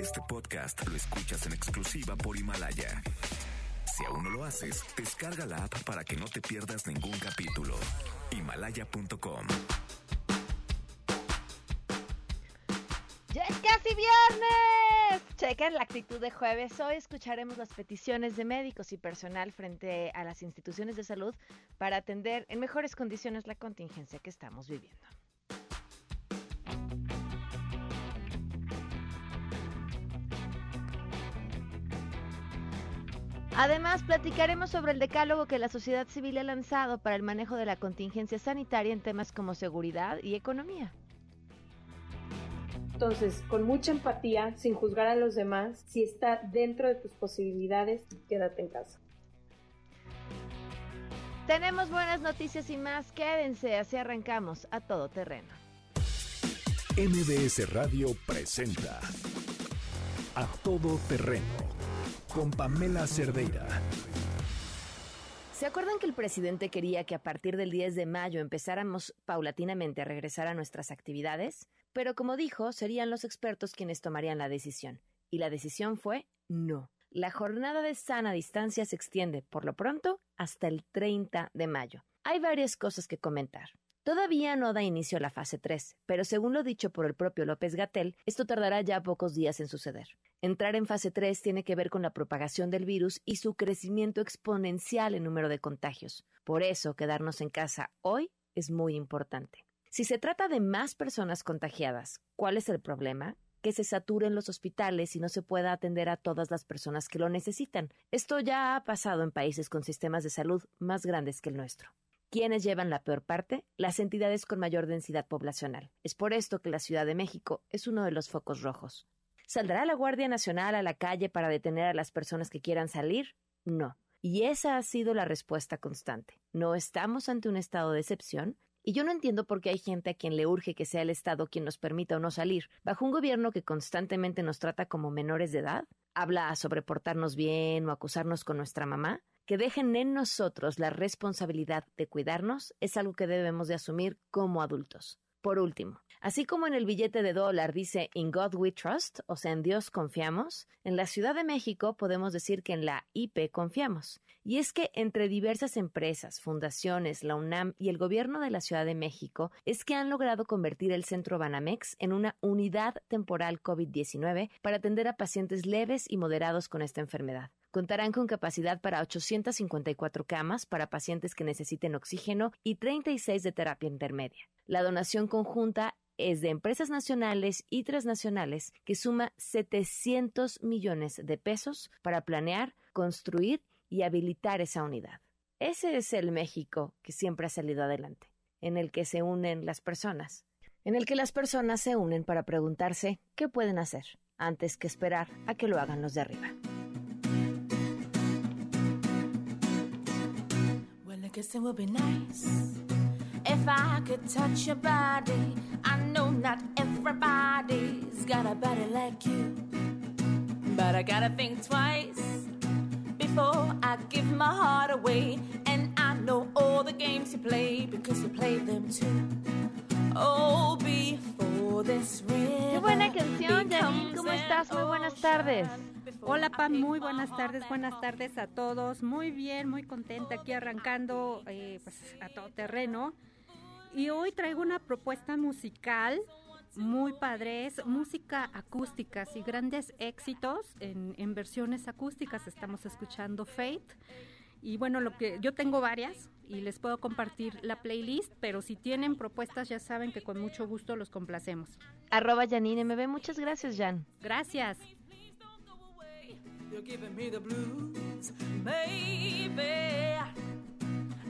Este podcast lo escuchas en exclusiva por Himalaya. Si aún no lo haces, descarga la app para que no te pierdas ningún capítulo. Himalaya.com. ¡Ya es casi viernes! Chequen la actitud de jueves. Hoy escucharemos las peticiones de médicos y personal frente a las instituciones de salud para atender en mejores condiciones la contingencia que estamos viviendo. Además, platicaremos sobre el decálogo que la sociedad civil ha lanzado para el manejo de la contingencia sanitaria en temas como seguridad y economía. Entonces, con mucha empatía, sin juzgar a los demás, si está dentro de tus posibilidades, quédate en casa. Tenemos buenas noticias y más. Quédense, así arrancamos a todo terreno. MBS Radio presenta A Todo Terreno con Pamela Cerdeira. ¿Se acuerdan que el presidente quería que a partir del 10 de mayo empezáramos paulatinamente a regresar a nuestras actividades? Pero como dijo, serían los expertos quienes tomarían la decisión. Y la decisión fue no. La jornada de sana distancia se extiende, por lo pronto, hasta el 30 de mayo. Hay varias cosas que comentar. Todavía no da inicio la fase 3, pero según lo dicho por el propio López Gatel, esto tardará ya pocos días en suceder. Entrar en fase 3 tiene que ver con la propagación del virus y su crecimiento exponencial en número de contagios. Por eso, quedarnos en casa hoy es muy importante. Si se trata de más personas contagiadas, ¿cuál es el problema? que se saturen los hospitales y no se pueda atender a todas las personas que lo necesitan. Esto ya ha pasado en países con sistemas de salud más grandes que el nuestro. ¿Quiénes llevan la peor parte? Las entidades con mayor densidad poblacional. Es por esto que la Ciudad de México es uno de los focos rojos. ¿Saldrá la Guardia Nacional a la calle para detener a las personas que quieran salir? No. Y esa ha sido la respuesta constante. No estamos ante un estado de excepción, y yo no entiendo por qué hay gente a quien le urge que sea el Estado quien nos permita o no salir, bajo un gobierno que constantemente nos trata como menores de edad, habla sobre portarnos bien o acusarnos con nuestra mamá, que dejen en nosotros la responsabilidad de cuidarnos es algo que debemos de asumir como adultos. Por último, así como en el billete de dólar dice In God we trust, o sea, en Dios confiamos, en la Ciudad de México podemos decir que en la IP confiamos. Y es que entre diversas empresas, fundaciones, la UNAM y el gobierno de la Ciudad de México es que han logrado convertir el centro Banamex en una unidad temporal COVID-19 para atender a pacientes leves y moderados con esta enfermedad. Contarán con capacidad para 854 camas para pacientes que necesiten oxígeno y 36 de terapia intermedia. La donación conjunta es de empresas nacionales y transnacionales que suma 700 millones de pesos para planear, construir y habilitar esa unidad. Ese es el México que siempre ha salido adelante, en el que se unen las personas, en el que las personas se unen para preguntarse qué pueden hacer antes que esperar a que lo hagan los de arriba. Kissing would be nice. If I could touch your body, I know not everybody's got a body like you. But I gotta think twice before I give my heart away. And I know all the games you play because you played them too. Oh, before this river Qué buena canción. ¿Cómo estás? Muy buenas tardes. Hola Pam, muy buenas tardes, buenas tardes a todos. Muy bien, muy contenta aquí arrancando eh, pues, a todo terreno. Y hoy traigo una propuesta musical muy padres, música acústica y grandes éxitos en, en versiones acústicas. Estamos escuchando Fate. Y bueno, lo que yo tengo varias y les puedo compartir la playlist, pero si tienen propuestas ya saben que con mucho gusto los complacemos. Arroba Janine MB, muchas gracias Jan. Gracias. You're giving me the blues, baby.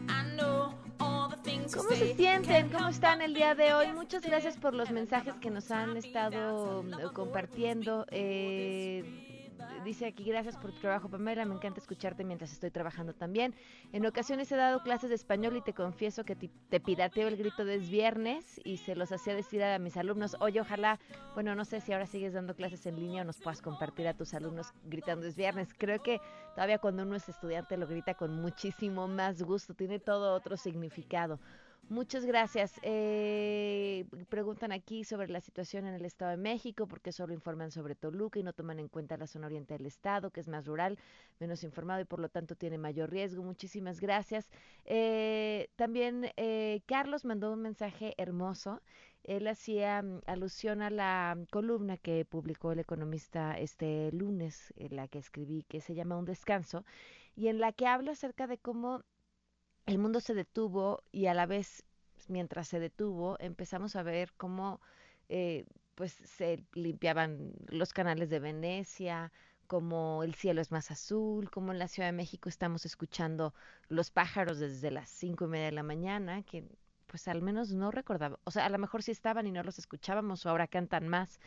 I know all the things ¿Cómo se sienten? ¿Cómo están el día de hoy? Muchas gracias por los mensajes que nos han estado compartiendo. Eh, dice aquí, gracias por tu trabajo, Pamela, me encanta escucharte mientras estoy trabajando también. En ocasiones he dado clases de español y te confieso que te, pirateo el grito de es viernes y se los hacía decir a mis alumnos, oye, ojalá, bueno, no sé si ahora sigues dando clases en línea o nos puedas compartir a tus alumnos gritando es viernes. Creo que todavía cuando uno es estudiante lo grita con muchísimo más gusto, tiene todo otro significado. Muchas gracias. Eh, preguntan aquí sobre la situación en el Estado de México, porque solo informan sobre Toluca y no toman en cuenta la zona oriente del Estado, que es más rural, menos informado y por lo tanto tiene mayor riesgo. Muchísimas gracias. Eh, también eh, Carlos mandó un mensaje hermoso. Él hacía mm, alusión a la columna que publicó el economista este lunes, en la que escribí, que se llama Un descanso, y en la que habla acerca de cómo el mundo se detuvo y a la vez, mientras se detuvo, empezamos a ver cómo eh, pues se limpiaban los canales de Venecia, como el cielo es más azul, como en la Ciudad de México estamos escuchando los pájaros desde las cinco y media de la mañana, que pues al menos no recordaba, o sea, a lo mejor sí estaban y no los escuchábamos o ahora cantan más.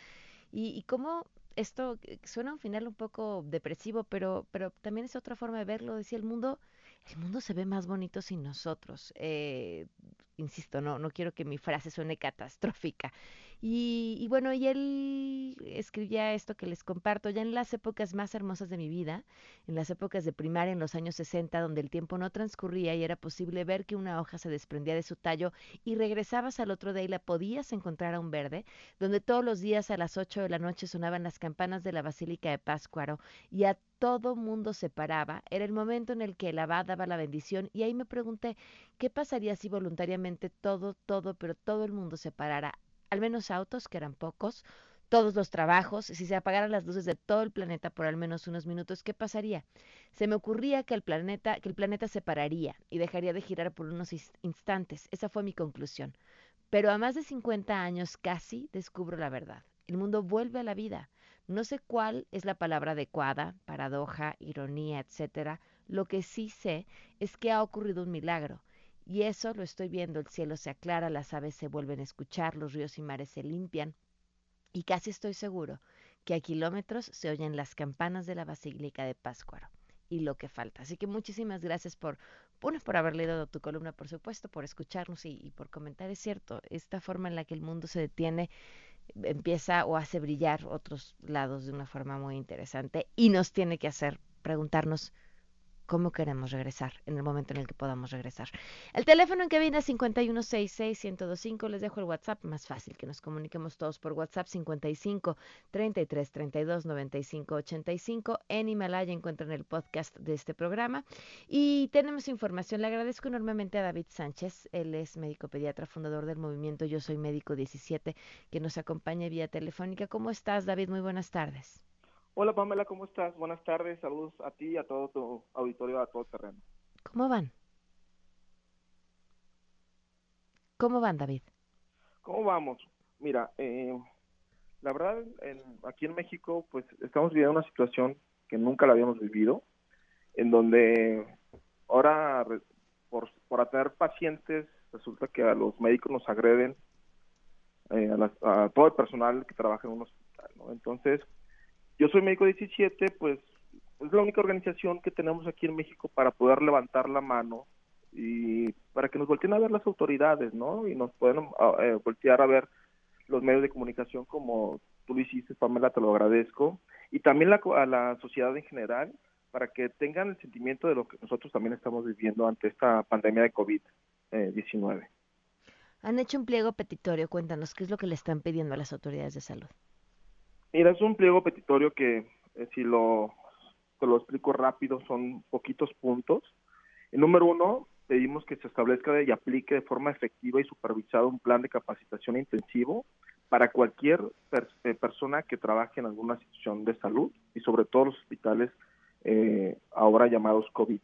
Y, y cómo esto eh, suena un final un poco depresivo, pero, pero también es otra forma de verlo, decía el mundo el mundo se ve más bonito sin nosotros. Eh, insisto, no, no quiero que mi frase suene catastrófica. Y, bueno, y él escribía esto que les comparto ya en las épocas más hermosas de mi vida, en las épocas de primaria en los años 60, donde el tiempo no transcurría y era posible ver que una hoja se desprendía de su tallo y regresabas al otro día y la podías encontrar a un verde, donde todos los días a las 8 de la noche sonaban las campanas de la Basílica de Páscuaro y a todo mundo se paraba, era el momento en el que el abad daba la bendición y ahí me pregunté, ¿qué pasaría si voluntariamente todo, todo, pero todo el mundo se parara al menos autos, que eran pocos, todos los trabajos, si se apagaran las luces de todo el planeta por al menos unos minutos, ¿qué pasaría? Se me ocurría que el planeta, que el planeta se pararía y dejaría de girar por unos instantes. Esa fue mi conclusión. Pero a más de 50 años casi descubro la verdad. El mundo vuelve a la vida. No sé cuál es la palabra adecuada, paradoja, ironía, etcétera. Lo que sí sé es que ha ocurrido un milagro y eso lo estoy viendo, el cielo se aclara, las aves se vuelven a escuchar, los ríos y mares se limpian. Y casi estoy seguro que a kilómetros se oyen las campanas de la Basílica de Páscuaro y lo que falta. Así que muchísimas gracias por, uno, por haber leído tu columna, por supuesto, por escucharnos y, y, por comentar. Es cierto, esta forma en la que el mundo se detiene empieza o hace brillar otros lados de una forma muy interesante y nos tiene que hacer preguntarnos cómo queremos regresar en el momento en el que podamos regresar. El teléfono en viene es 5166-1025. Les dejo el WhatsApp, más fácil que nos comuniquemos todos por WhatsApp 55 33 32 95 85. En Himalaya encuentran el podcast de este programa. Y tenemos información. Le agradezco enormemente a David Sánchez. Él es médico pediatra, fundador del movimiento Yo Soy Médico 17, que nos acompaña vía telefónica. ¿Cómo estás, David? Muy buenas tardes. Hola Pamela, ¿cómo estás? Buenas tardes, saludos a ti y a todo tu auditorio, a todo terreno. ¿Cómo van? ¿Cómo van, David? ¿Cómo vamos? Mira, eh, la verdad, aquí en México, pues estamos viviendo una situación que nunca la habíamos vivido, en donde ahora, por, por atender pacientes, resulta que a los médicos nos agreden, eh, a, a, todo el personal que trabaja en un hospital, ¿no? Entonces, yo soy médico 17, pues es la única organización que tenemos aquí en México para poder levantar la mano y para que nos volteen a ver las autoridades, ¿no? Y nos pueden ah, eh, voltear a ver los medios de comunicación como tú lo hiciste, Pamela, te lo agradezco. Y también la, a la sociedad en general para que tengan el sentimiento de lo que nosotros también estamos viviendo ante esta pandemia de COVID-19. Han hecho un pliego petitorio, cuéntanos, ¿qué es lo que le están pidiendo a las autoridades de salud? Mira, es un pliego petitorio que, eh, si lo, te lo explico rápido, son poquitos puntos. El número uno, pedimos que se establezca y aplique de forma efectiva y supervisada un plan de capacitación intensivo para cualquier eh, persona que trabaje en alguna institución de salud y sobre todo los hospitales eh, ahora llamados COVID.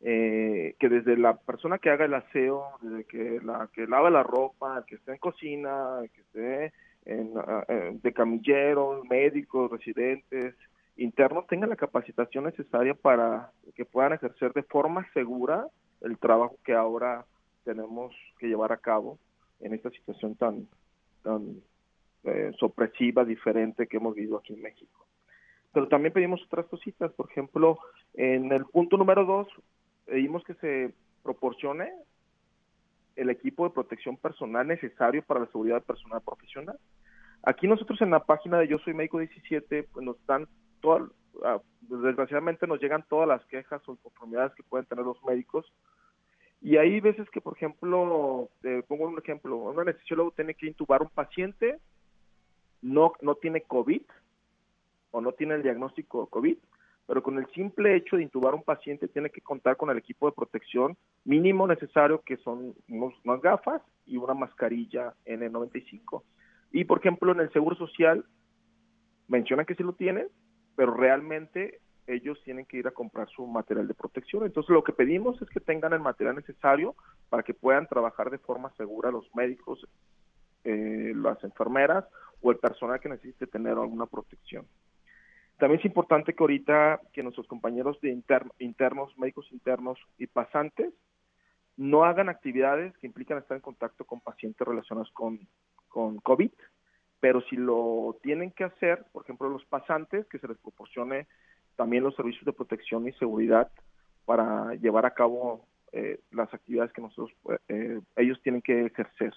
que desde la persona que haga el aseo, desde que la que lava la ropa, que esté en cocina, que esté Ah, en, de camilleros, médicos, residentes, internos tengan la capacitación necesaria para que puedan ejercer de forma segura el trabajo que ahora tenemos que llevar a cabo en esta situación tan, tan eh, sopresiva, diferente que hemos vivido aquí en México. Pero también pedimos otras cositas, por ejemplo, en el punto número dos, pedimos que se proporcione el equipo de protección personal necesario para la seguridad personal profesional. Aquí nosotros en la página de Yo Soy Médico 17 pues nos dan todas, ah, desgraciadamente nos llegan todas las quejas o conformidades que pueden tener los médicos Y hay veces que, por ejemplo, pongo un ejemplo, un anestesiólogo tiene que intubar un paciente, no, no tiene COVID o no tiene el diagnóstico COVID, pero con el simple hecho de intubar un paciente tiene que contar con el equipo de protección mínimo necesario, que son unas gafas y una mascarilla N95. Y, por ejemplo, en el Seguro Social mencionan que sí lo tienen, pero realmente ellos tienen que ir a comprar su material de protección. Entonces lo que pedimos es que tengan el material necesario para que puedan trabajar de forma segura los médicos, eh, las enfermeras o el personal que necesite tener alguna protección. También es importante que ahorita que nuestros compañeros de internos, médicos internos y pasantes no hagan actividades que implican estar en contacto con pacientes relacionados con, con COVID, pero si lo tienen que hacer, por ejemplo, los pasantes, que se les proporcione también los servicios de protección y seguridad para llevar a cabo eh, las actividades que nosotros eh, ellos tienen que ejercer.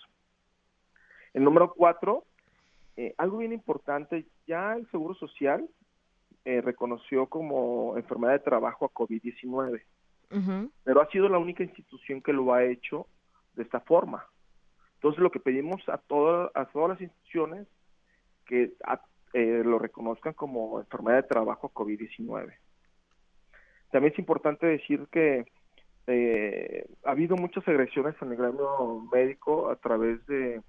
El número cuatro, eh, algo bien importante, ya el Seguro Social reconoció como enfermedad de trabajo a COVID-19, pero ha sido la única institución que lo ha hecho de esta forma. Entonces lo que pedimos a, todas a todas las instituciones que eh, lo reconozcan como enfermedad de trabajo COVID-19. También es importante decir que eh, ha habido muchas agresiones en el gremio médico a través de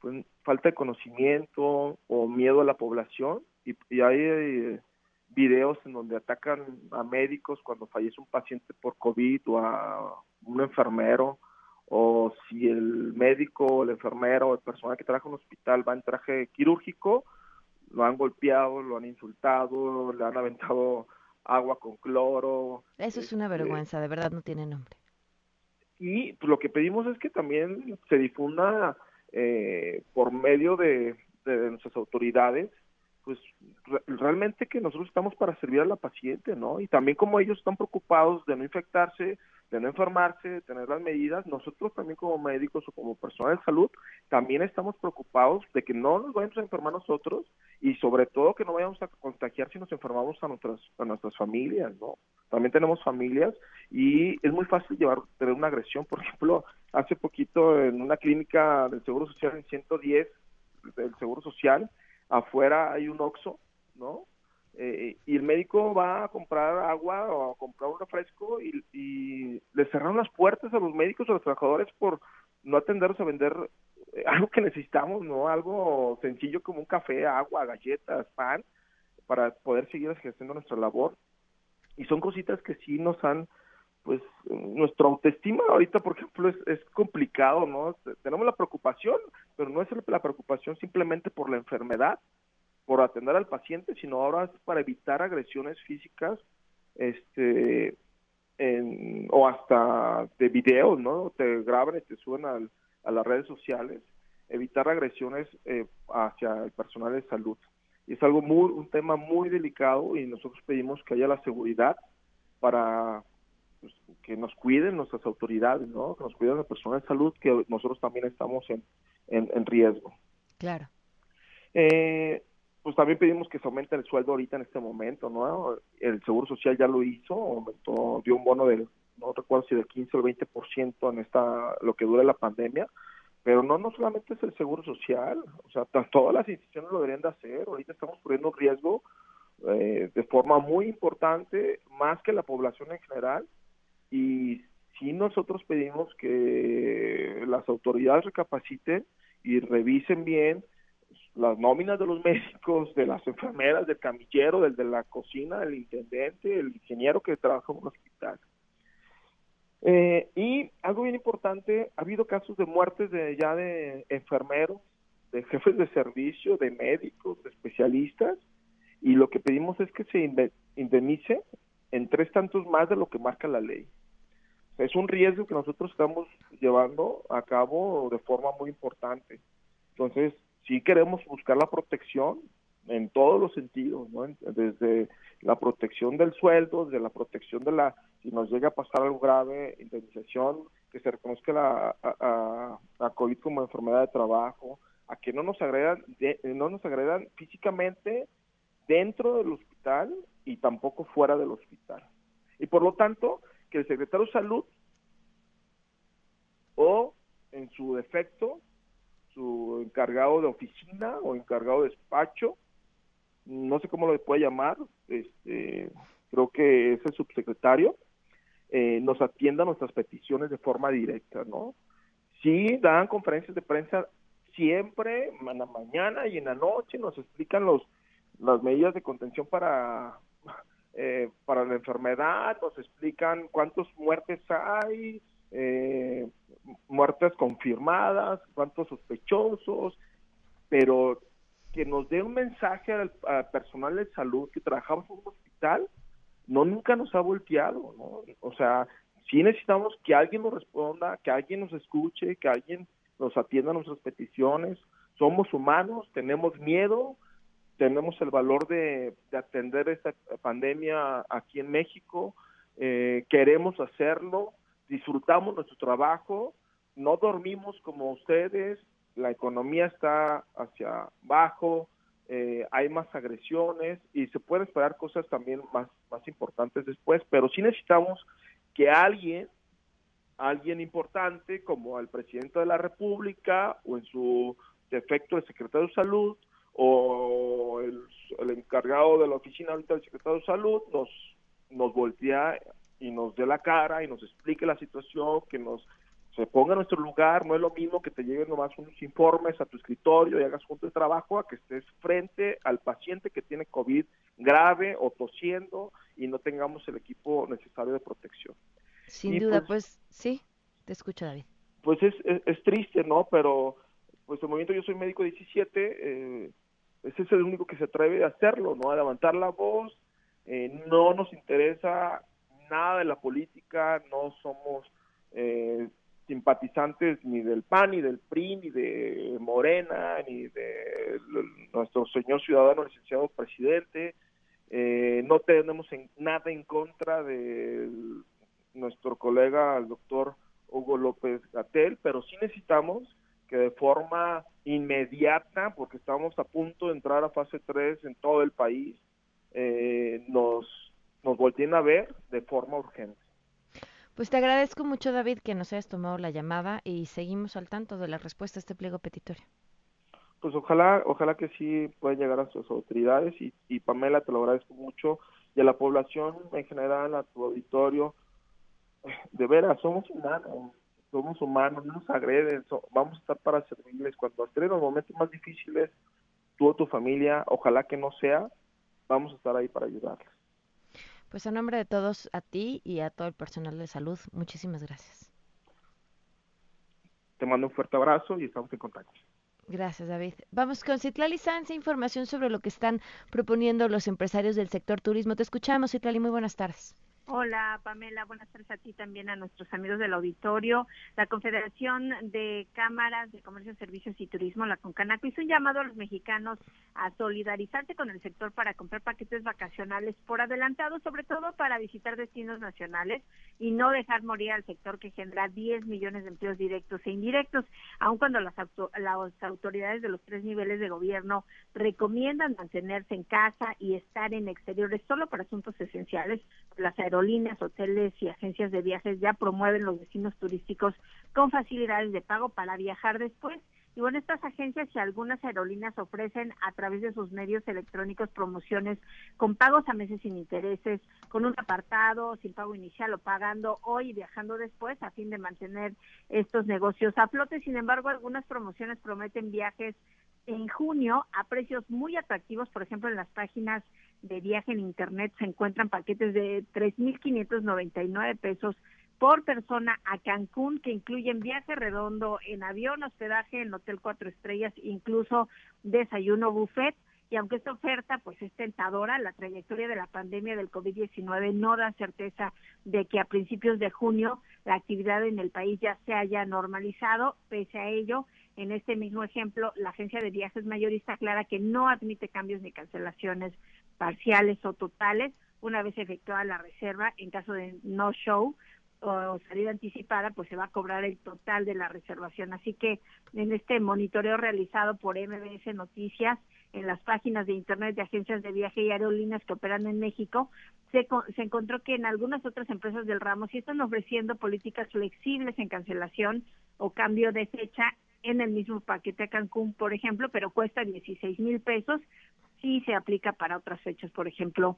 pues, falta de conocimiento o miedo a la población y, hay eh, videos en donde atacan a médicos cuando fallece un paciente por COVID o a un enfermero o si el médico, el enfermero o el personal que trabaja en un hospital va en traje quirúrgico, lo han golpeado, lo han insultado, le han aventado agua con cloro. Eso es una este, vergüenza, de verdad no tiene nombre. Y pues, lo que pedimos es que también se difunda eh, por medio de, nuestras autoridades, pues realmente que nosotros estamos para servir a la paciente, ¿no? Y también como ellos están preocupados de no infectarse, de no enfermarse, de tener las medidas, nosotros también como médicos o como personal de salud, también estamos preocupados de que no nos vayamos a enfermar nosotros y sobre todo que no vayamos a contagiar si nos enfermamos a nuestras, a nuestras familias, ¿no? También tenemos familias y es muy fácil llevar, tener una agresión. Por ejemplo, hace poquito en una clínica del Seguro Social en 110 del Seguro Social, afuera hay un OXO, ¿no? Eh, y el médico va a comprar agua o a comprar un refresco y, y, le cerraron las puertas a los médicos o a los trabajadores por no atenderlos a vender eh, algo que necesitamos, ¿no? Algo sencillo como un café, agua, galletas, pan, para poder seguir ejerciendo nuestra labor. Y son cositas que sí nos han, pues, nuestra autoestima ahorita, por ejemplo, es, es complicado, ¿no? Tenemos la preocupación, pero no es la preocupación simplemente por la enfermedad, por atender al paciente, sino ahora es para evitar agresiones físicas, este, o hasta de videos, ¿no? Te graban y te suben a las redes sociales, evitar agresiones eh, hacia el personal de salud. Y es algo muy, un tema muy delicado y nosotros pedimos que haya la seguridad para pues, que nos cuiden nuestras autoridades, ¿no? Que nos cuiden el personal de salud, que nosotros también estamos en, en, riesgo. Claro. Eh, pues también pedimos que se aumente el sueldo ahorita en este momento, ¿no? El Seguro Social ya lo hizo, aumentó, dio un bono del, no recuerdo si del 15 o el 20% en esta, lo que dura la pandemia, pero no, no solamente es el Seguro Social, o sea, todas las instituciones lo deberían de hacer, ahorita estamos poniendo riesgo eh, de forma muy importante, más que la población en general, y si nosotros pedimos que las autoridades recapaciten y revisen bien las nóminas de los médicos, de las enfermeras, del camillero, del de la cocina, del intendente, el ingeniero que trabaja en un hospital. Eh, y algo bien importante, ha habido casos de muertes de ya de enfermeros, de jefes de servicio, de médicos, de especialistas, y lo que pedimos es que se indemnice en tres tantos más de lo que marca la ley. es un riesgo que nosotros estamos llevando a cabo de forma muy importante. Entonces, sí queremos buscar la protección en todos los sentidos, ¿no? desde la protección del sueldo, desde la protección de la, si nos llega a pasar algo grave, indemnización, que se reconozca la, COVID como enfermedad de trabajo, a que no nos agredan, no nos agredan físicamente dentro del hospital y tampoco fuera del hospital. Y por lo tanto, que el secretario de salud en su defecto, su encargado de oficina o encargado de despacho, no sé cómo lo puede llamar, este, creo que es el subsecretario, eh, nos atienda nuestras peticiones de forma directa, ¿no? Sí, dan conferencias de prensa siempre, en la mañana y en la noche, nos explican los las medidas de contención para eh, para la enfermedad, nos explican cuántas muertes hay, eh, muertes confirmadas, cuántos sospechosos, pero que nos dé un mensaje al, personal de salud que trabajamos en un hospital, no nunca nos ha volteado, ¿no? O sea, sí necesitamos que alguien nos responda, que alguien nos escuche, que alguien nos atienda nuestras peticiones. Somos humanos, tenemos miedo, tenemos el valor de, atender esta pandemia aquí en México, eh, queremos hacerlo, disfrutamos nuestro trabajo, no dormimos como ustedes, la economía está hacia abajo, eh, hay más agresiones y se pueden esperar cosas también más, más importantes después, pero sí necesitamos que alguien, alguien importante como el presidente de la República o en su defecto el secretario de Salud o el, el encargado de la oficina ahorita del secretario de Salud nos, nos voltea y nos dé la cara y nos explique la situación, que nos se ponga en nuestro lugar, no es lo mismo que te lleguen nomás unos informes a tu escritorio y hagas junto de trabajo a que estés frente al paciente que tiene COVID grave o tosiendo y no tengamos el equipo necesario de protección. Sin duda, pues, pues, sí, te escucho David. Pues es, es, triste, ¿no? Pero pues de momento yo soy médico 17, eh, ese es el único que se atreve a hacerlo, ¿no? A levantar la voz, eh, no nos interesa nada de la política, no somos eh, simpatizantes ni del PAN, ni del PRI, ni de Morena, ni de nuestro señor ciudadano licenciado presidente. Eh, no tenemos nada en contra de nuestro colega, el doctor Hugo López Gatel, pero sí necesitamos que de forma inmediata, porque estamos a punto de entrar a fase 3 en todo el país, eh, nos, nos volteen a ver de forma urgente. Pues te agradezco mucho, David, que nos hayas tomado la llamada y seguimos al tanto de la respuesta a este pliego petitorio. Pues ojalá, ojalá que sí pueda llegar a sus autoridades y, y Pamela, te lo agradezco mucho y a la población en general, a tu auditorio. De veras, somos humanos, somos humanos, no nos agreden, vamos a estar para servirles cuando estén en los momentos más difíciles, tú o tu familia, ojalá que no sea, vamos a estar ahí para ayudarles. Pues a nombre de todos, a ti y a todo el personal de salud, muchísimas gracias. Te mando un fuerte abrazo y estamos en contacto. Gracias, David. Vamos con Citlali Sanz, información sobre lo que están proponiendo los empresarios del sector turismo. Te escuchamos, Citlali, muy buenas tardes. Hola, Pamela. Buenas tardes a ti también, a nuestros amigos del auditorio. La Confederación de Cámaras de Comercio, Servicios y Turismo, la CONCANACO, hizo un llamado a los mexicanos a solidarizarse con el sector para comprar paquetes vacacionales por adelantado, sobre todo para visitar destinos nacionales y no dejar morir al sector que genera 10 millones de empleos directos e indirectos, aun cuando las, las autoridades de los tres niveles de gobierno recomiendan mantenerse en casa y estar en exteriores solo para asuntos esenciales. Las aerolíneas, hoteles y agencias de viajes ya promueven los destinos turísticos con facilidades de pago para viajar después. Y bueno, estas agencias y algunas aerolíneas ofrecen a través de sus medios electrónicos promociones con pagos a meses sin intereses, con un apartado, sin pago inicial o pagando hoy y viajando después a fin de mantener estos negocios a flote. Sin embargo, algunas promociones prometen viajes en junio a precios muy atractivos, por ejemplo, en las páginas de viaje en Internet se encuentran paquetes de 3.599 pesos por persona a Cancún, que incluyen viaje redondo en avión, hospedaje en hotel cuatro estrellas, incluso desayuno buffet. Y aunque esta oferta pues es tentadora, la trayectoria de la pandemia del COVID-19 no da certeza de que a principios de junio la actividad en el país ya se haya normalizado. Pese a ello, en este mismo ejemplo, la agencia de viajes mayorista aclara que no admite cambios ni cancelaciones parciales o totales una vez efectuada la reserva. En caso de no show o salida anticipada, pues se va a cobrar el total de la reservación. Así que en este monitoreo realizado por MBS Noticias, en las páginas de internet de agencias de viaje y aerolíneas que operan en México, se, se encontró que en algunas otras empresas del ramo sí están ofreciendo políticas flexibles en cancelación o cambio de fecha en el mismo paquete a Cancún, por ejemplo, pero cuesta 16 mil pesos si se aplica para otras fechas, por ejemplo,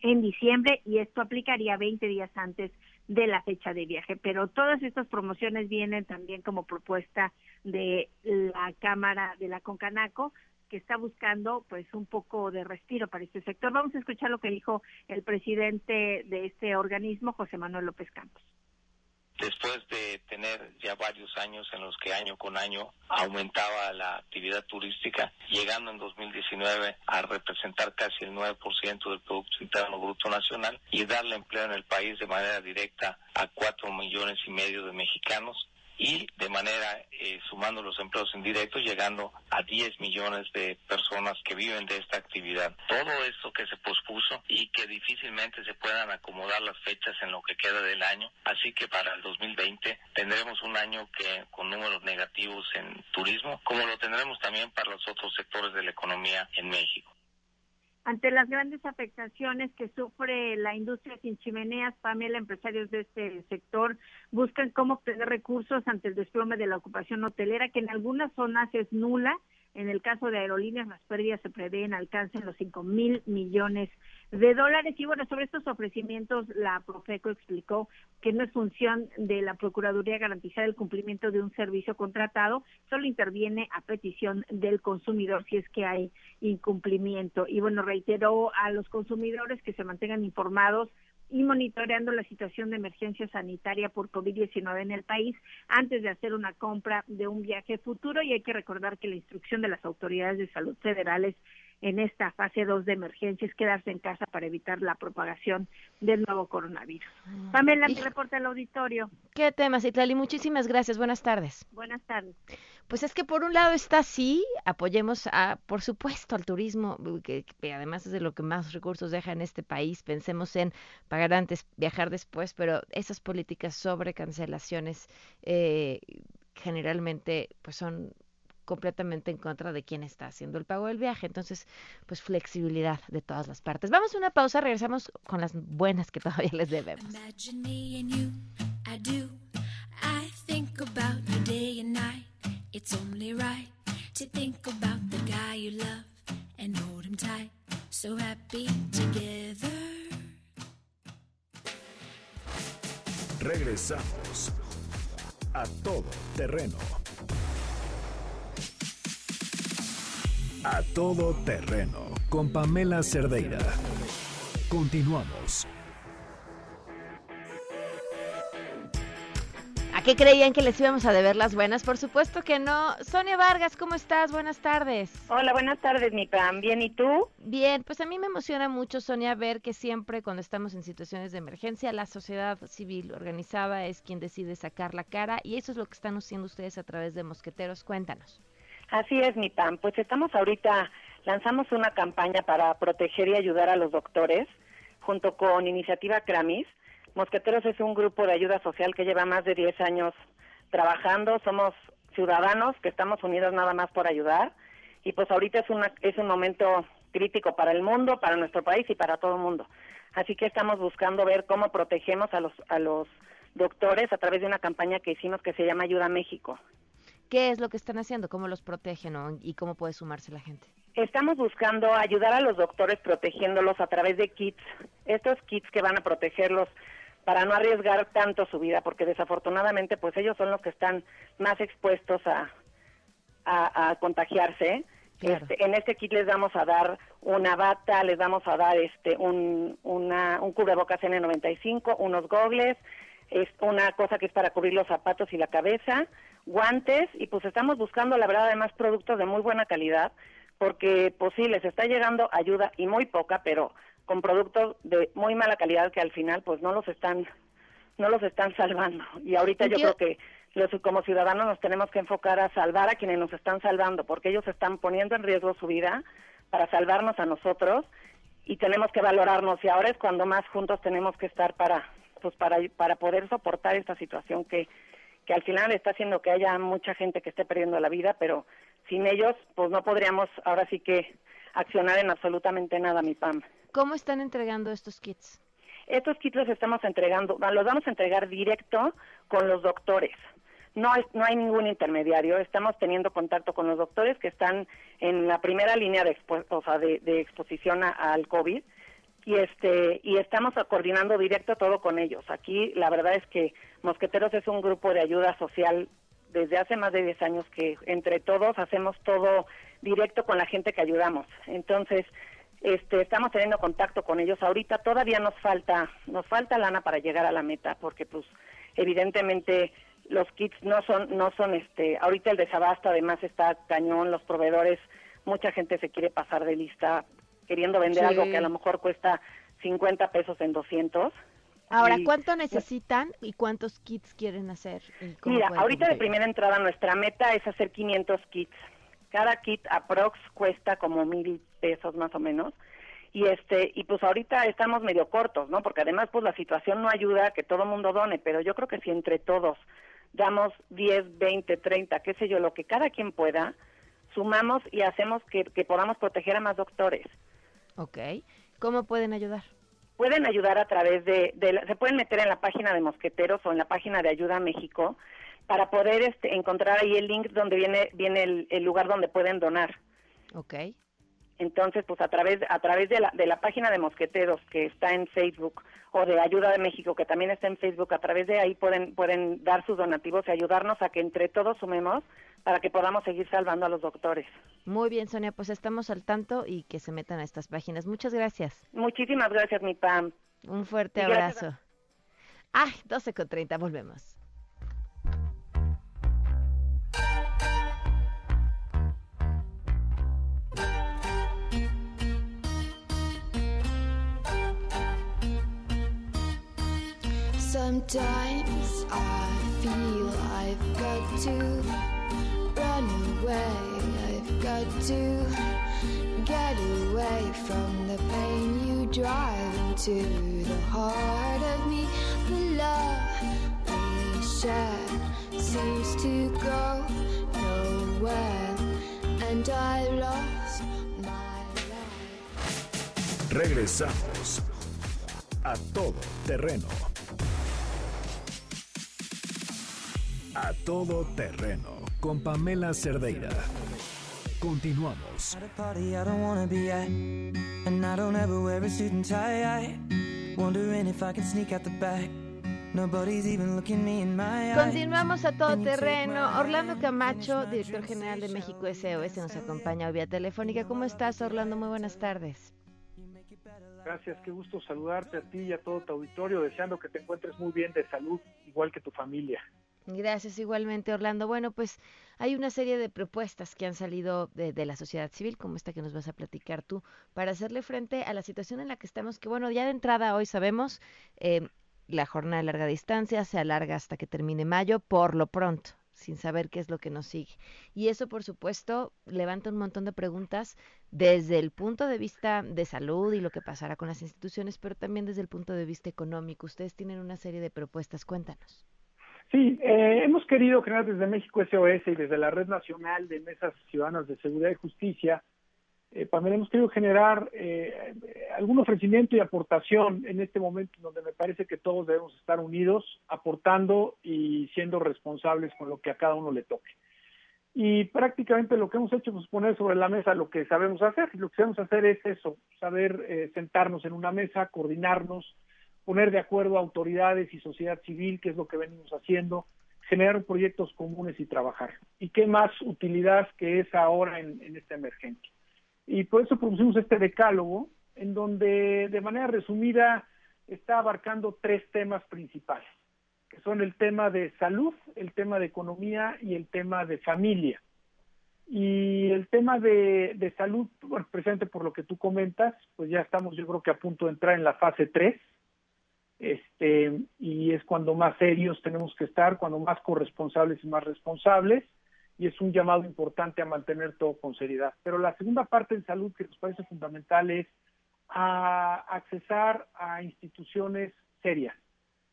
en diciembre, y esto aplicaría 20 días antes de la fecha de viaje. Pero todas estas promociones vienen también como propuesta de la Cámara de la Concanaco, que está buscando pues un poco de respiro para este sector. Vamos a escuchar lo que dijo el presidente de este organismo, José Manuel López Campos después de tener ya varios años en los que año con año aumentaba la actividad turística, llegando en 2019 a representar casi el 9% del Producto Interno Bruto Nacional y darle empleo en el país de manera directa a cuatro millones y medio de mexicanos y de manera eh, sumando los empleos indirectos llegando a 10 millones de personas que viven de esta actividad. Todo esto que se pospuso y que difícilmente se puedan acomodar las fechas en lo que queda del año, así que para el 2020 tendremos un año que con números negativos en turismo, como lo tendremos también para los otros sectores de la economía en México. Ante las grandes afectaciones que sufre la industria sin chimeneas, Pamela, empresarios de este sector buscan cómo obtener recursos ante el desplome de la ocupación hotelera, que en algunas zonas es nula. En el caso de aerolíneas, las pérdidas se prevén alcancen los 5 mil millones de dólares. Y bueno, sobre estos ofrecimientos, la Profeco explicó que no es función de la Procuraduría garantizar el cumplimiento de un servicio contratado, solo interviene a petición del consumidor si es que hay incumplimiento. Y bueno, reiteró a los consumidores que se mantengan informados y monitoreando la situación de emergencia sanitaria por COVID-19 en el país antes de hacer una compra de un viaje futuro y hay que recordar que la instrucción de las autoridades de salud federales en esta fase 2 de emergencia es quedarse en casa para evitar la propagación del nuevo coronavirus. Ah, Pamela, mi reporte al auditorio. ¿Qué temas, Itlali? Muchísimas gracias. Buenas tardes. Buenas tardes. Pues es que por un lado está así, apoyemos a, por supuesto, al turismo, que, además es de lo que más recursos deja en este país. Pensemos en pagar antes, viajar después, pero esas políticas sobre cancelaciones eh, generalmente pues son completamente en contra de quien está haciendo el pago del viaje. Entonces, pues flexibilidad de todas las partes. Vamos a una pausa, regresamos con las buenas que todavía les debemos. It's only right to A todo terreno con Pamela Cerdeira. Continuamos. qué creían que les íbamos a deber las buenas? Por supuesto que no. Sonia Vargas, ¿cómo estás? Buenas tardes. Hola, buenas tardes, mi Pam. ¿Bien y tú? Bien, pues a mí me emociona mucho, Sonia, ver que siempre cuando estamos en situaciones de emergencia, la sociedad civil organizada es quien decide sacar la cara y eso es lo que están haciendo ustedes a través de Mosqueteros. Cuéntanos. Así es, mi Pam. Pues estamos ahorita, lanzamos una campaña para proteger y ayudar a los doctores junto con Iniciativa Cramis Mosqueteros es un grupo de ayuda social que lleva más de 10 años trabajando. Somos ciudadanos que estamos unidos nada más por ayudar. Y pues ahorita es, una, es un momento crítico para el mundo, para nuestro país y para todo el mundo. Así que estamos buscando ver cómo protegemos a los, a los doctores a través de una campaña que hicimos que se llama Ayuda México. ¿Qué es lo que están haciendo? ¿Cómo los protegen y cómo puede sumarse la gente? Estamos buscando ayudar a los doctores protegiéndolos a través de kits. Estos kits que van a protegerlos para no arriesgar tanto su vida, porque desafortunadamente pues ellos son los que están más expuestos a, a, contagiarse. Este, en este kit les vamos a dar una bata, les vamos a dar este un, una, un cubrebocas N95, unos gogles, es una cosa que es para cubrir los zapatos y la cabeza, guantes y pues estamos buscando la verdad además productos de muy buena calidad porque pues sí les está llegando ayuda y muy poca, pero con productos de muy mala calidad que al final pues no los están no los están salvando. Y ahorita yo creo que los como ciudadanos nos tenemos que enfocar a salvar a quienes nos están salvando porque ellos están poniendo en riesgo su vida para salvarnos a nosotros y tenemos que valorarnos. Y ahora es cuando más juntos tenemos que estar para pues para para poder soportar esta situación que que al final está haciendo que haya mucha gente que esté perdiendo la vida pero sin ellos, pues no podríamos ahora sí que accionar en absolutamente nada, mi PAM. ¿Cómo están entregando estos kits? Estos kits los estamos entregando, los vamos a entregar directo con los doctores. No, no hay ningún intermediario, estamos teniendo contacto con los doctores que están en la primera línea de, de, exposición al COVID y este y estamos coordinando directo todo con ellos. Aquí la verdad es que Mosqueteros es un grupo de ayuda social desde hace más de 10 años que entre todos hacemos todo directo con la gente que ayudamos. Entonces, este, estamos teniendo contacto con ellos. Ahorita todavía nos falta, nos falta lana para llegar a la meta, porque pues evidentemente los kits no son, no son, este, ahorita el desabasto además está cañón, los proveedores, mucha gente se quiere pasar de lista queriendo vender algo que a lo mejor cuesta 50 pesos en 200 Ahora, ¿cuánto necesitan y cuántos kits quieren hacer? Mira, ahorita de primera entrada nuestra meta es hacer 500 kits. Cada kit aprox cuesta como mil pesos más o menos. Y este y pues ahorita estamos medio cortos, ¿no? Porque además pues la situación no ayuda a que todo el mundo done, pero yo creo que si entre todos damos 10, 20, 30, qué sé yo, lo que cada quien pueda, sumamos y hacemos que, que podamos proteger a más doctores. Ok. ¿Cómo pueden ayudar? pueden ayudar a través de, se pueden meter en la página de Mosqueteros o en la página de Ayuda a México para poder este, encontrar ahí el link donde viene viene el, lugar donde pueden donar. Ok. Entonces, pues a través a través de la, de la página de Mosqueteros que está en Facebook o de Ayuda de México que también está en Facebook, a través de ahí pueden pueden dar sus donativos y ayudarnos a que entre todos sumemos para que podamos seguir salvando a los doctores. Muy bien, Sonia, pues estamos al tanto y que se metan a estas páginas. Muchas gracias. Muchísimas gracias, mi Pam. Un fuerte abrazo. Ay, 12 con 30, volvemos. Sometimes I feel I've got to run away. I've got to get away from the pain you drive into the heart of me. The love we share seems to go nowhere, and I lost my life. Regresamos a todo terreno. A todo terreno con Pamela Cerdeira. Continuamos. Continuamos a todo terreno. Orlando Camacho, director general de México SOS, nos acompaña vía telefónica. ¿Cómo estás, Orlando? Muy buenas tardes. Gracias, qué gusto saludarte a ti y a todo tu auditorio, deseando que te encuentres muy bien de salud, igual que tu familia. Gracias igualmente, Orlando. Bueno, pues hay una serie de propuestas que han salido de, la sociedad civil, como esta que nos vas a platicar tú, para hacerle frente a la situación en la que estamos, que bueno, ya de entrada hoy sabemos, eh, la jornada de larga distancia se alarga hasta que termine mayo, por lo pronto sin saber qué es lo que nos sigue. Y eso, por supuesto, levanta un montón de preguntas desde el punto de vista de salud y lo que pasará con las instituciones, pero también desde el punto de vista económico. Ustedes tienen una serie de propuestas, cuéntanos. Sí, eh, hemos querido crear desde México SOS y desde la Red Nacional de Mesas Ciudadanas de Seguridad y Justicia, eh, también hemos querido generar eh, algún ofrecimiento y aportación en este momento donde me parece que todos debemos estar unidos, aportando y siendo responsables con lo que a cada uno le toque. Y prácticamente lo que hemos hecho es poner sobre la mesa lo que sabemos hacer. Y lo que sabemos hacer es eso, saber eh, sentarnos en una mesa, coordinarnos, poner de acuerdo autoridades y sociedad civil, que es lo que venimos haciendo, generar proyectos comunes y trabajar. ¿Y qué más utilidad que es ahora en, esta emergencia? Y por eso propusimos este decálogo, en donde de manera resumida está abarcando tres temas principales, que son el tema de salud, el tema de economía y el tema de familia. Y el tema de, salud, bueno, precisamente por lo que tú comentas, pues ya estamos yo creo que a punto de entrar en la fase 3, este, y es cuando más serios tenemos que estar, cuando más corresponsables y más responsables, y es un llamado importante a mantener todo con seriedad. Pero la segunda parte en salud que nos parece fundamental es a accesar a instituciones serias.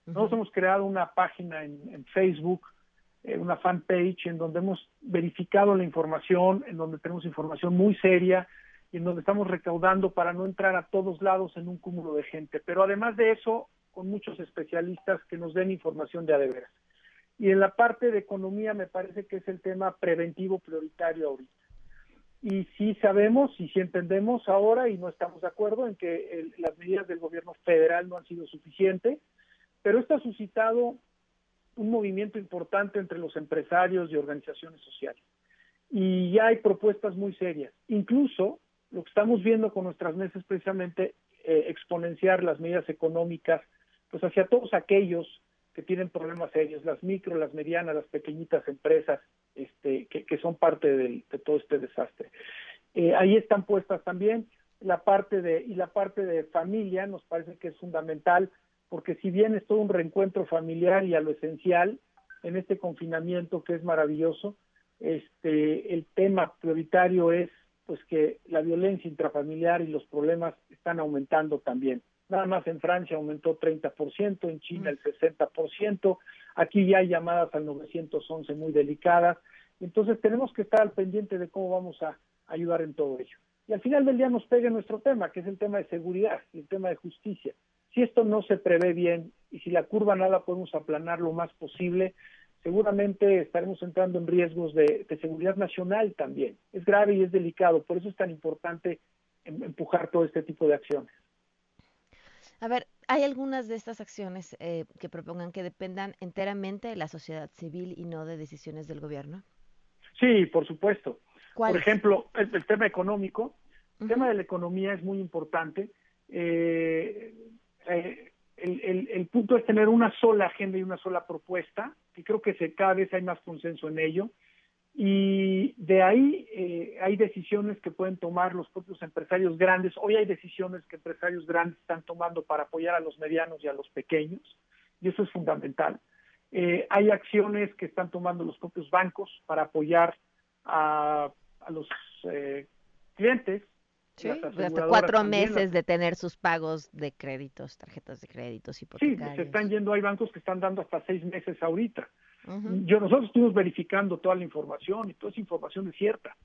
Nosotros hemos creado una página en, Facebook eh, una fanpage en donde hemos verificado la información, en donde tenemos información muy seria y en donde estamos recaudando para no entrar a todos lados en un cúmulo de gente. Pero además de eso, con muchos especialistas que nos den información de adeveras. Y en la parte de economía me parece que es el tema preventivo prioritario ahorita. Y sí sabemos y sí entendemos ahora y no estamos de acuerdo en que las medidas del gobierno federal no han sido suficientes, pero esto ha suscitado un movimiento importante entre los empresarios y organizaciones sociales. Y ya hay propuestas muy serias. Incluso lo que estamos viendo con nuestras mesas precisamente eh, exponenciar las medidas económicas pues hacia todos aquellos que tienen problemas serios, las micro, las medianas, las pequeñitas empresas este, que, son parte de, todo este desastre. Eh, ahí están puestas también la parte de y la parte de familia nos parece que es fundamental porque si bien es todo un reencuentro familiar y a lo esencial en este confinamiento que es maravilloso, este el tema prioritario es pues que la violencia intrafamiliar y los problemas están aumentando también. Nada más en Francia aumentó 30%, en China el 60%, aquí ya hay llamadas al 911 muy delicadas, entonces tenemos que estar al pendiente de cómo vamos a ayudar en todo ello. Y al final del día nos pega nuestro tema, que es el tema de seguridad y el tema de justicia. Si esto no se prevé bien y si la curva nada podemos aplanar lo más posible, seguramente estaremos entrando en riesgos de, de seguridad nacional también. Es grave y es delicado, por eso es tan importante em, empujar todo este tipo de acciones. A ver, ¿hay algunas de estas acciones eh, que propongan que dependan enteramente de la sociedad civil y no de decisiones del gobierno? Sí, por supuesto. Por ejemplo, el, tema económico. El tema de la economía es muy importante. Eh, eh, el, el, punto es tener una sola agenda y una sola propuesta, y creo que se, cada vez hay más consenso en ello. Y de ahí eh, hay decisiones que pueden tomar los propios empresarios grandes. Hoy hay decisiones que empresarios grandes están tomando para apoyar a los medianos y a los pequeños, y eso es fundamental. Eh, hay acciones que están tomando los propios bancos para apoyar a, los eh, clientes. Sí, hasta cuatro meses de tener sus pagos de créditos, tarjetas de créditos, hipotecarios. Sí, se están yendo, hay bancos que están dando hasta seis meses ahorita. Yo nosotros estuvimos verificando toda la información y toda esa información es cierta.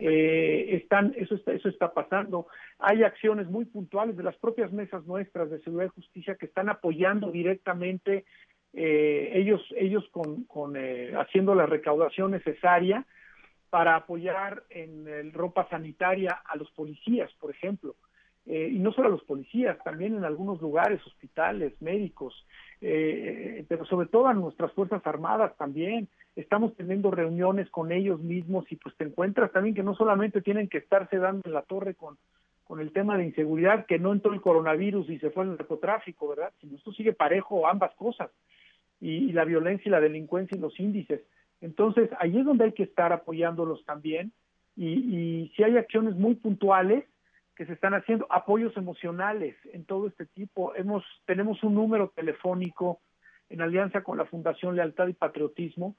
Eh, están eso está eso está pasando. Hay acciones muy puntuales de las propias mesas nuestras de seguridad y justicia que están apoyando directamente eh, ellos ellos con, con eh, haciendo la recaudación necesaria para apoyar en ropa sanitaria a los policías, por ejemplo. Eh, y no solo a los policías, también en algunos lugares, hospitales, médicos, eh, pero sobre todo a nuestras Fuerzas Armadas también. Estamos teniendo reuniones con ellos mismos y pues te encuentras también que no solamente tienen que estarse dando en la torre con, con el tema de inseguridad, que no entró el coronavirus y se fue el narcotráfico, ¿verdad? Sino esto sigue parejo ambas cosas, y, la violencia y la delincuencia y los índices. Entonces, ahí es donde hay que estar apoyándolos también, y, y si hay acciones muy puntuales, que se están haciendo, apoyos emocionales en todo este tipo. Hemos, tenemos un número telefónico en alianza con la Fundación Lealtad y Patriotismo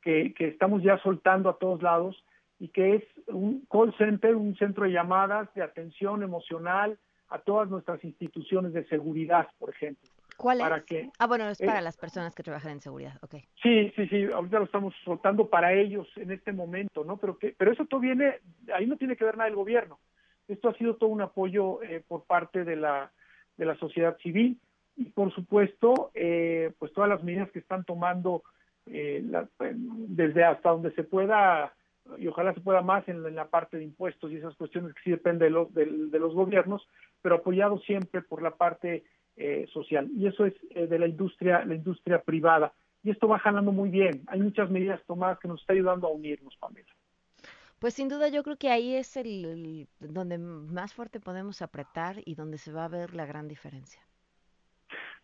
que, que estamos ya soltando a todos lados y que es un call center, un centro de llamadas de atención emocional a todas nuestras instituciones de seguridad, por ejemplo. ¿Cuál es? Que, ah, bueno, es para las personas que trabajan en seguridad, ok. Sí, sí, sí, ahorita lo estamos soltando para ellos en este momento, ¿no? Pero que, pero eso todo viene, ahí no tiene que ver nada el gobierno. Esto ha sido todo un apoyo eh, por parte de la, de la sociedad civil y, por supuesto, eh, pues todas las medidas que están tomando eh, desde hasta donde se pueda y ojalá se pueda más en, la parte de impuestos y esas cuestiones que sí dependen de los, de, los gobiernos, pero apoyado siempre por la parte social. Y eso es de la industria, la industria privada. Y esto va jalando muy bien. Hay muchas medidas tomadas que nos está ayudando a unirnos, Pamela. Pues sin duda yo creo que ahí es el, donde más fuerte podemos apretar y donde se va a ver la gran diferencia.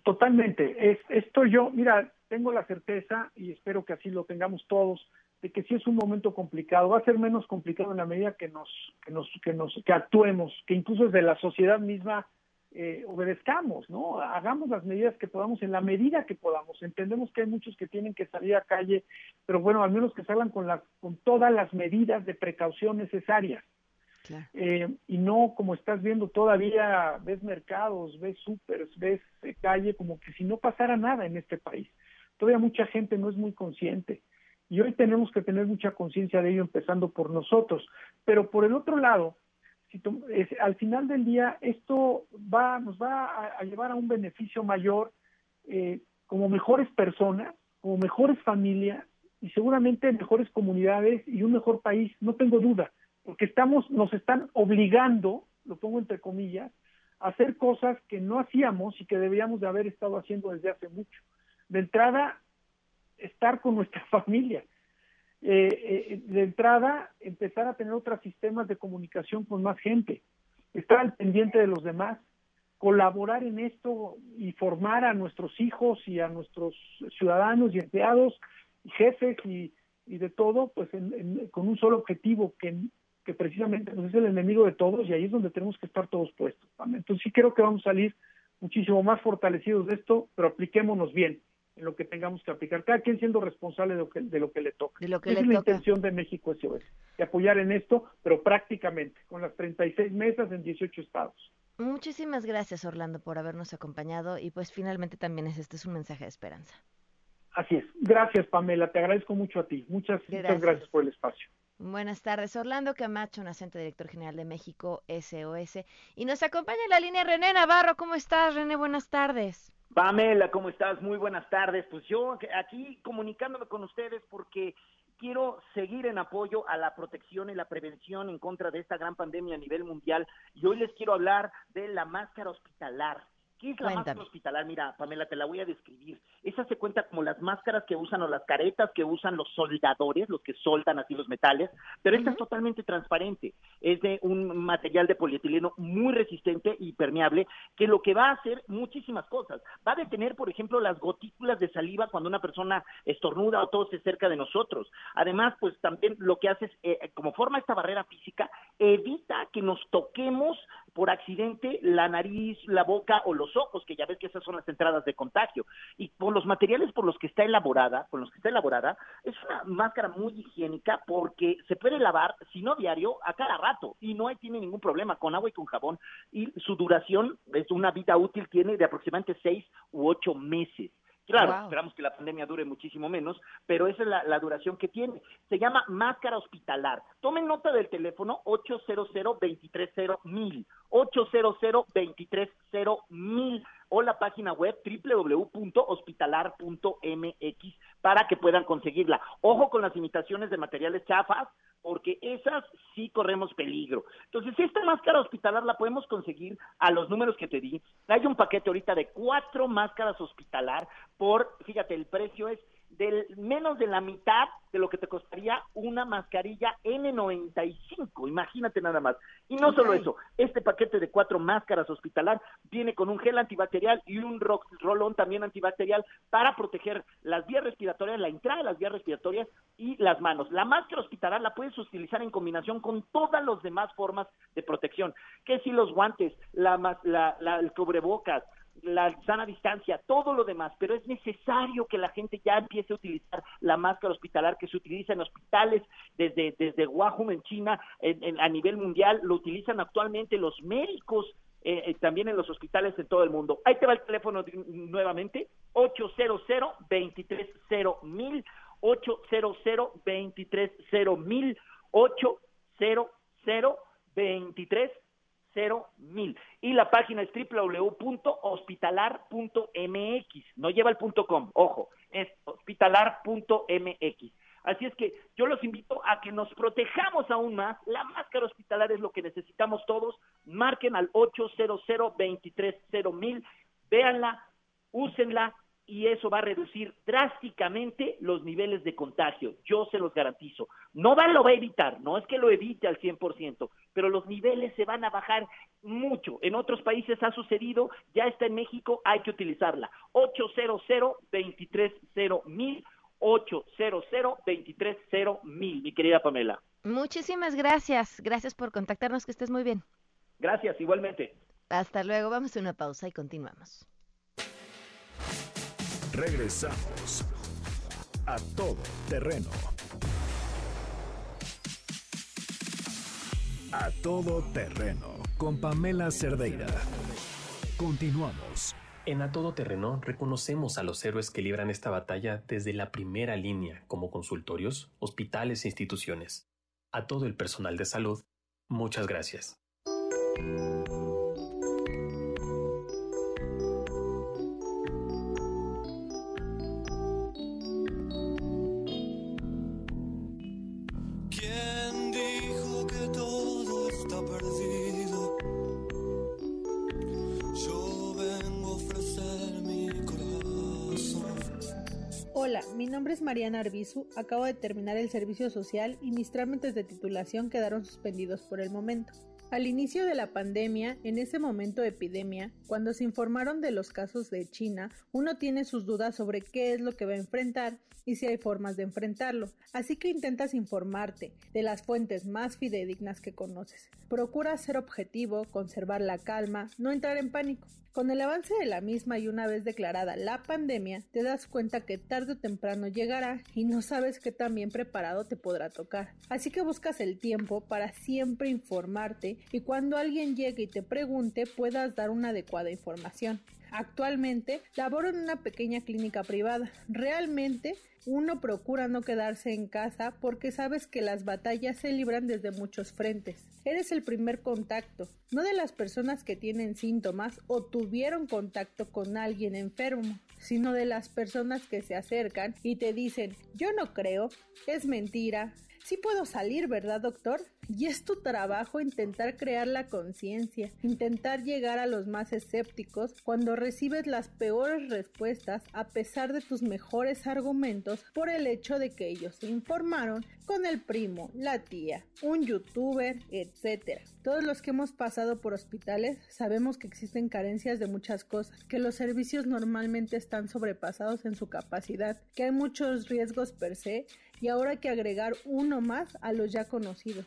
Totalmente. Es, esto yo, mira, tengo la certeza y espero que así lo tengamos todos de que si es un momento complicado, va a ser menos complicado en la medida que nos que nos que nos que actuemos, que incluso desde la sociedad misma eh, obedezcamos, ¿no? Hagamos las medidas que podamos en la medida que podamos. Entendemos que hay muchos que tienen que salir a calle, pero bueno, al menos que salgan con las con todas las medidas de precaución necesarias. Eh, y no como estás viendo todavía, ves mercados, ves supers, ves calle, como que si no pasara nada en este país. Todavía mucha gente no es muy consciente. Y hoy tenemos que tener mucha conciencia de ello, empezando por nosotros. Pero por el otro lado, si al final del día esto va, nos va a, llevar a un beneficio mayor eh, como mejores personas, como mejores familias y seguramente mejores comunidades y un mejor país, no tengo duda, porque estamos, nos están obligando, lo pongo entre comillas, a hacer cosas que no hacíamos y que deberíamos de haber estado haciendo desde hace mucho. De entrada, estar con nuestra familia. Eh, eh, de entrada, empezar a tener otros sistemas de comunicación con más gente, estar al pendiente de los demás, colaborar en esto y formar a nuestros hijos y a nuestros ciudadanos y empleados y jefes y, de todo, pues con un solo objetivo, que, que precisamente pues, es el enemigo de todos y ahí es donde tenemos que estar todos puestos. Entonces sí creo que vamos a salir muchísimo más fortalecidos de esto, pero apliquémonos bien en lo que tengamos que aplicar, cada quien siendo responsable de lo que, de lo que le toca. De lo que Esa es la intención de México SOS, de apoyar en esto, pero prácticamente, con las 36 mesas en 18 estados. Muchísimas gracias, Orlando, por habernos acompañado y pues finalmente también es este es un mensaje de esperanza. Así es. Gracias, Pamela. Te agradezco mucho a ti. Muchas gracias, muchas gracias por el espacio. Buenas tardes, Orlando Camacho, nacente director general de México SOS. Y nos acompaña en la línea René Navarro. ¿Cómo estás, René? Buenas tardes. Pamela, ¿cómo estás? Muy buenas tardes. Pues yo aquí comunicándome con ustedes porque quiero seguir en apoyo a la protección y la prevención en contra de esta gran pandemia a nivel mundial y hoy les quiero hablar de la máscara hospitalar. ¿Qué es la máscara hospitalar? Mira, Pamela, te la voy a describir. Esa se cuenta como las máscaras que usan o las caretas que usan los soldadores, los que soldan así los metales, pero esta es totalmente transparente. Es de un material de polietileno muy resistente y permeable, que lo que va a hacer muchísimas cosas. Va a detener, por ejemplo, las gotículas de saliva cuando una persona estornuda o tose cerca de nosotros. Además, pues también lo que hace es, eh, como forma esta barrera física, evita que nos toquemos por accidente la nariz, la boca o los ojos, que ya ves que esas son las entradas de contagio. Y por los materiales por los que está elaborada, por los que está elaborada, es una máscara muy higiénica porque se puede lavar, si no diario, a cada rato y no hay, tiene ningún problema con agua y con jabón. Y su duración es una vida útil tiene de aproximadamente seis u ocho meses. Claro, esperamos que la pandemia dure muchísimo menos, pero esa es la, duración que tiene. Se llama máscara hospitalar. Tomen nota del teléfono 800 230 mil 800 230 mil o la página web www.hospitalar.mx para que puedan conseguirla. Ojo con las imitaciones de materiales chafas, porque esas sí corremos peligro. Entonces, esta máscara hospitalar la podemos conseguir a los números que te di. Hay un paquete ahorita de cuatro máscaras hospitalar por, fíjate, el precio es del menos de la mitad de lo que te costaría una mascarilla N95, imagínate nada más. Y no solo eso, este paquete de cuatro máscaras hospitalar viene con un gel antibacterial y un rolón también antibacterial para proteger las vías respiratorias, la entrada de las vías respiratorias y las manos. La máscara hospitalar la puedes utilizar en combinación con todas las demás formas de protección, que si los guantes, la, la, el cubrebocas, la sana distancia, todo lo demás, pero es necesario que la gente ya empiece a utilizar la máscara hospitalar que se utiliza en hospitales desde, desde Wuhan en China a nivel mundial, lo utilizan actualmente los médicos eh, eh, también en los hospitales en todo el mundo. Ahí te va el teléfono nuevamente, 800 230 mil 800 230 mil 800 23 cero mil. Y la página es www.hospitalar.mx. No lleva el punto com, ojo, es hospitalar.mx. Así es que yo los invito a que nos protejamos aún más. La máscara hospitalar es lo que necesitamos todos. Marquen al 800 230 mil, véanla, úsenla, y eso va a reducir drásticamente los niveles de contagio. Yo se los garantizo. No va, lo va a evitar, no es que lo evite al 100%, pero los niveles se van a bajar mucho. En otros países ha sucedido, ya está en México, hay que utilizarla. 800 230 mil 800 230 mil, mi querida Pamela. Muchísimas gracias. Gracias por contactarnos, que estés muy bien. Gracias, igualmente. Hasta luego, vamos a una pausa y continuamos. Regresamos a todo terreno. A todo terreno con Pamela Cerdeira. Continuamos. En A Todo Terreno reconocemos a los héroes que libran esta batalla desde la primera línea, como consultorios, hospitales e instituciones. A todo el personal de salud, muchas gracias. Mariana Arbizu, acabo de terminar el servicio social y mis trámites de titulación quedaron suspendidos por el momento. Al inicio de la pandemia, en ese momento de epidemia, cuando se informaron de los casos de China, uno tiene sus dudas sobre qué es lo que va a enfrentar y si hay formas de enfrentarlo. Así que intentas informarte de las fuentes más fidedignas que conoces. Procura ser objetivo, conservar la calma, no entrar en pánico. Con el avance de la misma y una vez declarada la pandemia, te das cuenta que tarde o temprano llegará y no sabes qué tan bien preparado te podrá tocar. Así que buscas el tiempo para siempre informarte y cuando alguien llegue y te pregunte puedas dar una adecuada información. Actualmente laboro en una pequeña clínica privada. Realmente uno procura no quedarse en casa porque sabes que las batallas se libran desde muchos frentes. Eres el primer contacto, no de las personas que tienen síntomas o tuvieron contacto con alguien enfermo, sino de las personas que se acercan y te dicen yo no creo, es mentira, Sí puedo salir, ¿verdad, doctor? Y es tu trabajo intentar crear la conciencia, intentar llegar a los más escépticos cuando recibes las peores respuestas a pesar de tus mejores argumentos por el hecho de que ellos se informaron con el primo, la tía, un youtuber, etc. Todos los que hemos pasado por hospitales sabemos que existen carencias de muchas cosas, que los servicios normalmente están sobrepasados en su capacidad, que hay muchos riesgos per se y ahora hay que agregar uno más a los ya conocidos.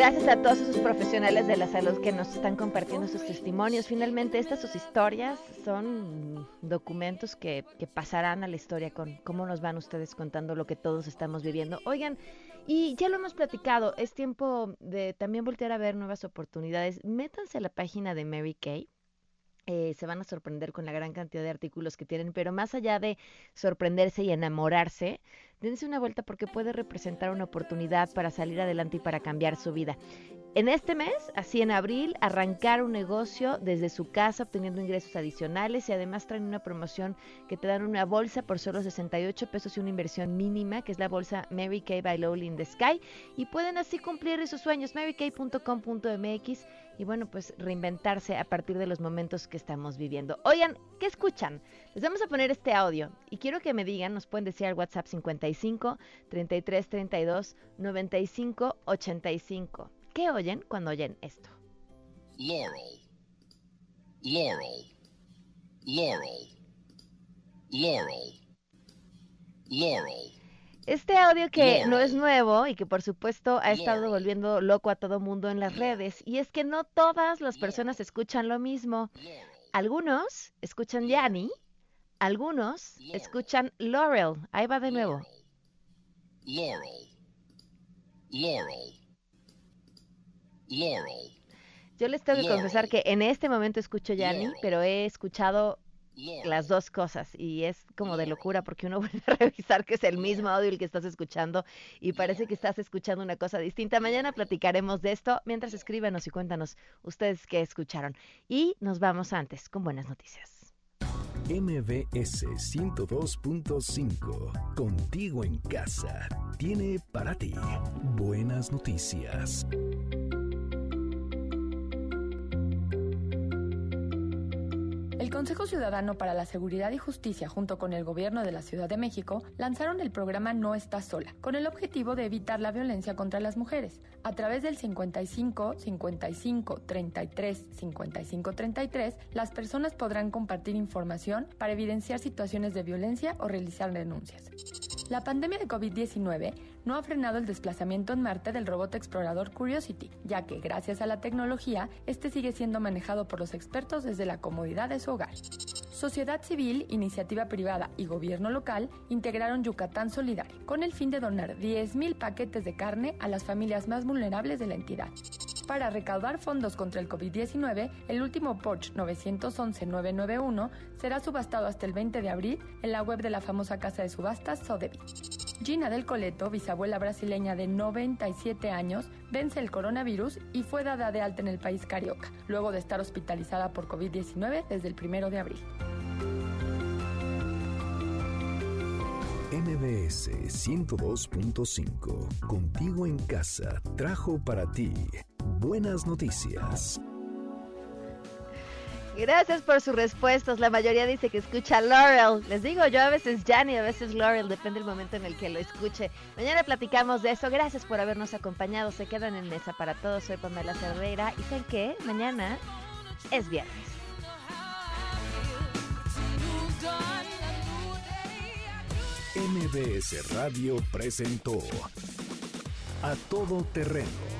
Gracias a todos esos profesionales de la salud que nos están compartiendo sus testimonios. Finalmente, estas sus historias son documentos que, que pasarán a la historia con cómo nos van ustedes contando lo que todos estamos viviendo. Oigan, y ya lo hemos platicado, es tiempo de también voltear a ver nuevas oportunidades. Métanse a la página de Mary Kay. Eh, se van a sorprender con la gran cantidad de artículos que tienen, pero más allá de sorprenderse y enamorarse, dense una vuelta porque puede representar una oportunidad para salir adelante y para cambiar su vida. En este mes, así en abril, arrancar un negocio desde su casa obteniendo ingresos adicionales y además traen una promoción que te dan una bolsa por solo 68 pesos y una inversión mínima, que es la bolsa Mary Kay by Lowly in the Sky. Y pueden así cumplir sus sueños, marykay.com.mx y bueno, pues reinventarse a partir de los momentos que estamos viviendo. Oigan, ¿qué escuchan? Les vamos a poner este audio y quiero que me digan, nos pueden decir al WhatsApp 55 33 32 95 85. ¿Qué oyen cuando oyen esto? Laurel, Laurel, Laurel, Laurel, Laurel. Este audio que no es nuevo y que por supuesto ha estado volviendo loco a todo mundo en las redes, y es que no todas las personas escuchan lo mismo. Algunos escuchan Yanni, algunos escuchan Laurel. Ahí va de nuevo. Laurel. Laurel. Laurel. Yo les tengo que confesar que en este momento escucho Yanni, pero he escuchado las dos cosas y es como de locura porque uno vuelve a revisar que es el mismo audio el que estás escuchando y parece que estás escuchando una cosa distinta. Mañana platicaremos de esto mientras escríbanos y cuéntanos ustedes qué escucharon. Y nos vamos antes con buenas noticias. MBS 102.5, contigo en casa, tiene para ti buenas noticias. El Consejo Ciudadano para la Seguridad y Justicia junto con el Gobierno de la Ciudad de México lanzaron el programa No Estás Sola, con el objetivo de evitar la violencia contra las mujeres. A través del 55 55 33 55 33, las personas podrán compartir información para evidenciar situaciones de violencia o realizar denuncias. La pandemia de COVID-19 no ha frenado el desplazamiento en Marte del robot explorador Curiosity, ya que gracias a la tecnología, este sigue siendo manejado por los expertos desde la comodidad de su hogar. Sociedad civil, iniciativa privada y gobierno local integraron Yucatán Solidario con el fin de donar 10.000 paquetes de carne a las familias más vulnerables de la entidad. Para recaudar fondos contra el COVID-19, el último Porsche 911-991 será subastado hasta el 20 de abril en la web de la famosa casa de subastas Sotheby's. Gina del Coleto, bisabuela brasileña de 97 años, vence el coronavirus y fue dada de alta en el país carioca, luego de estar hospitalizada por COVID-19 desde el 1 de abril. MBS 102.5, contigo en casa, trajo para ti buenas noticias. Gracias por sus respuestas. La mayoría dice que escucha Laurel. Les digo, yo a veces Janny, a veces Laurel, depende del momento en el que lo escuche. Mañana platicamos de eso. Gracias por habernos acompañado. Se quedan en mesa para todos. Soy Pamela Cerdeira. ¿Y saben qué? Mañana es viernes. MBS Radio presentó A Todo Terreno